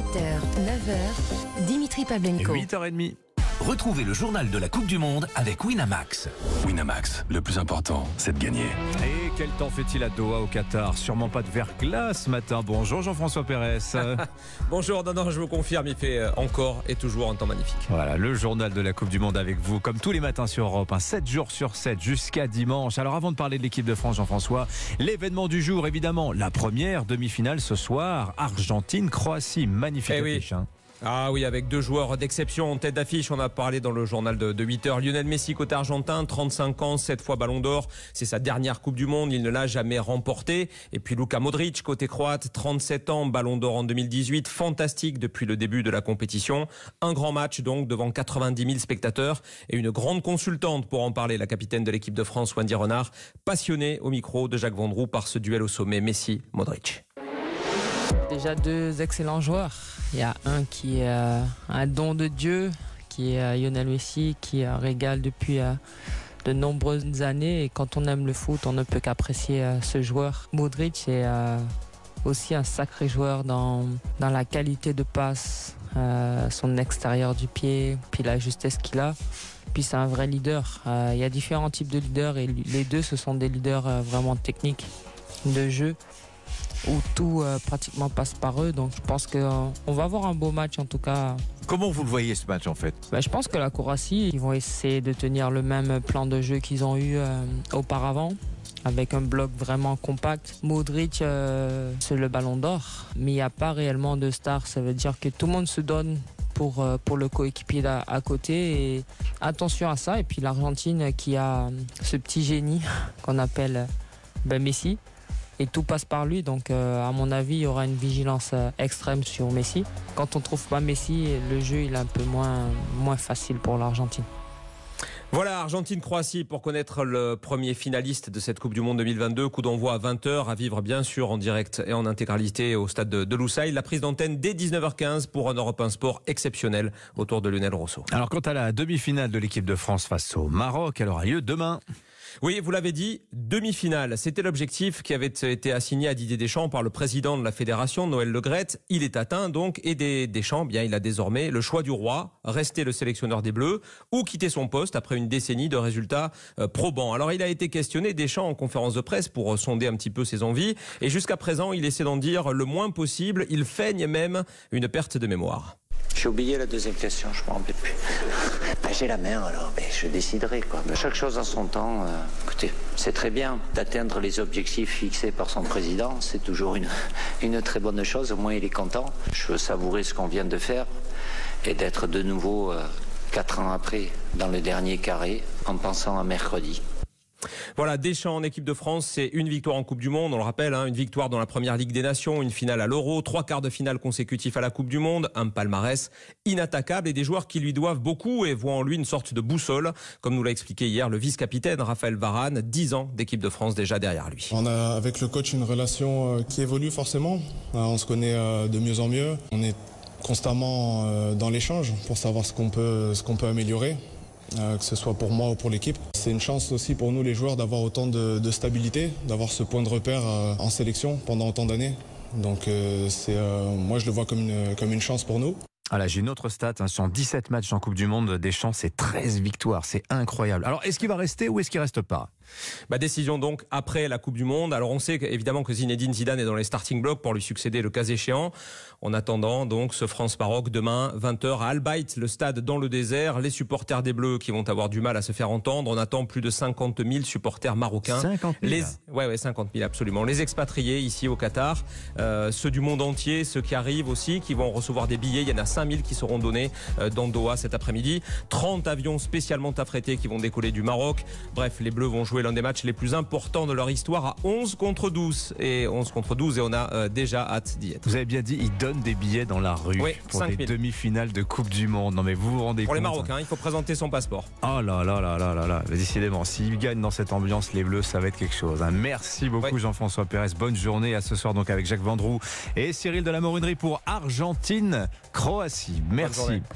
7h, 9h, Dimitri Pavlenko. 8h30. Retrouvez le journal de la Coupe du Monde avec Winamax. Winamax, le plus important, c'est de gagner. Et quel temps fait-il à Doha au Qatar Sûrement pas de verglas ce matin. Bonjour Jean-François Pérez. Bonjour, non, non, je vous confirme, il fait euh, encore et toujours un temps magnifique. voilà, le journal de la Coupe du Monde avec vous, comme tous les matins sur Europe, 7 jours sur 7 jusqu'à dimanche. Alors avant de parler de l'équipe de France, Jean-François, l'événement du jour, évidemment, la première demi-finale ce soir, Argentine-Croatie. Magnifique Eh oui. affiche, hein. Ah oui, avec deux joueurs d'exception en tête d'affiche, on a parlé dans le journal de, de 8 heures. Lionel Messi, côté argentin, 35 ans, 7 fois ballon d'or. C'est sa dernière Coupe du Monde, il ne l'a jamais remportée. Et puis Luka Modric, côté croate, 37 ans, ballon d'or en 2018, fantastique depuis le début de la compétition. Un grand match donc devant 90 000 spectateurs et une grande consultante pour en parler, la capitaine de l'équipe de France, Wendy Renard, passionnée au micro de Jacques Vendroux par ce duel au sommet Messi-Modric. Déjà deux excellents joueurs. Il y a un qui est euh, un don de Dieu, qui est euh, Lionel Messi, qui euh, régale depuis de nombreuses années. Et quand on aime le foot, on ne peut qu'apprécier ce joueur. Modric est aussi un sacré joueur dans, dans la qualité de passe, son extérieur du pied, puis la justesse qu'il a. Puis c'est un vrai leader. Il y a différents types de leaders et les deux, ce sont des leaders vraiment techniques de jeu où tout euh, pratiquement passe par eux. Donc je pense qu'on va avoir un beau match en tout cas. Comment vous le voyez ce match en fait? Ben, je pense que la Croatie, ils vont essayer de tenir le même plan de jeu qu'ils ont eu euh, auparavant. Avec un bloc vraiment compact. Modric, euh, c'est le ballon d'or. Mais il n'y a pas réellement de star. Ça veut dire que tout le monde se donne pour, euh, pour le coéquipier à, à côté. Et attention à ça. Et puis l'Argentine qui a euh, ce petit génie qu'on appelle euh, ben, Messi et tout passe par lui. Donc, euh, à mon avis, il y aura une vigilance euh, extrême sur Messi. Quand on trouve pas Messi, le jeu il est un peu moins, moins facile pour l'Argentine. Voilà, Argentine-Croatie pour connaître le premier finaliste de cette Coupe du Monde 2022. Coup d'envoi à 20h, à vivre bien sûr en direct et en intégralité au stade de, de Loussail. La prise d'antenne dès 19h15 pour un Europe 1 Sport exceptionnel autour de Lionel Rousseau. Alors quant à la demi-finale de l'équipe de France face au Maroc, elle aura lieu demain. Oui, vous l'avez dit, demi-finale. C'était l'objectif qui avait été assigné à Didier Deschamps par le président de la fédération, Noël Legrette. Il est atteint donc et des Deschamps, bien, il a désormais le choix du roi, rester le sélectionneur des Bleus ou quitter son poste après une décennie de résultats euh, probants. Alors il a été questionné Deschamps en conférence de presse pour euh, sonder un petit peu ses envies et jusqu'à présent, il essaie d'en dire le moins possible. Il feigne même une perte de mémoire. J'ai oublié la deuxième question, je m'en rappelle plus. Ben, j'ai la main alors, je déciderai chaque chose en son temps. euh, écoutez, c'est très bien d'atteindre les objectifs fixés par son président. C'est toujours une, une très bonne chose. Au moins il est content. Je veux savourer ce qu'on vient de faire et d'être de nouveau euh, quatre ans après dans le dernier carré en pensant à mercredi. Voilà, Deschamps en équipe de France, c'est une victoire en Coupe du Monde, on le rappelle, hein, une victoire dans la première Ligue des Nations, une finale à l'Euro, trois quarts de finale consécutifs à la Coupe du Monde, un palmarès inattaquable et des joueurs qui lui doivent beaucoup et voient en lui une sorte de boussole, comme nous l'a expliqué hier le vice-capitaine Raphaël Varane, 10 ans d'équipe de France déjà derrière lui. On a avec le coach une relation euh, qui évolue forcément. Euh, On se connaît euh, de mieux en mieux. On est constamment euh, dans l'échange pour savoir ce qu'on peut, améliorer, que ce soit pour moi ou pour l'équipe. C'est une chance aussi pour nous les joueurs d'avoir autant de, stabilité, d'avoir ce point de repère euh, en sélection pendant autant d'années. Donc euh, c'est, euh, moi je le vois comme une, chance pour nous. J'ai une autre stat. Hein, sur 17 matchs en Coupe du Monde, Deschamps, c'est 13 victoires. C'est incroyable. Alors, est-ce qu'il va rester ou est-ce qu'il reste pas? Bah, décision donc après la Coupe du Monde. Alors on sait évidemment que Zinedine Zidane est dans les starting blocks pour lui succéder le cas échéant. En attendant donc ce France-Maroc demain 20h à Al Bayt, le stade dans le désert. Les supporters des Bleus qui vont avoir du mal à se faire entendre. On attend plus de 50 000 supporters marocains. 50 000. Les, ouais, ouais, 50 000 absolument. Les expatriés ici au Qatar, euh, ceux du monde entier, ceux qui arrivent aussi, qui vont recevoir des billets. Il y en a 5 000 qui seront donnés euh, dans Doha cet après-midi. 30 avions spécialement affrétés qui vont décoller du Maroc. Bref, les Bleus vont jouer l'un des matchs les plus importants de leur histoire à 11 contre 12 et 11 contre 12 et on a euh, déjà hâte d'y être. Vous avez bien dit, ils donnent des billets dans la rue Oui, pour 5 les 000. demi-finales de Coupe du Monde. Non mais vous vous rendez Pour les compte Marocains, il faut présenter son passeport. Oh là là là là là là. Décidément, s'ils gagnent dans cette ambiance, les Bleus, ça va être quelque chose. hein. Merci beaucoup. Jean-François Pérez. Bonne journée à ce soir donc avec Jacques Vendroux et Cyril de la Morinerie pour Argentine, Croatie. Merci.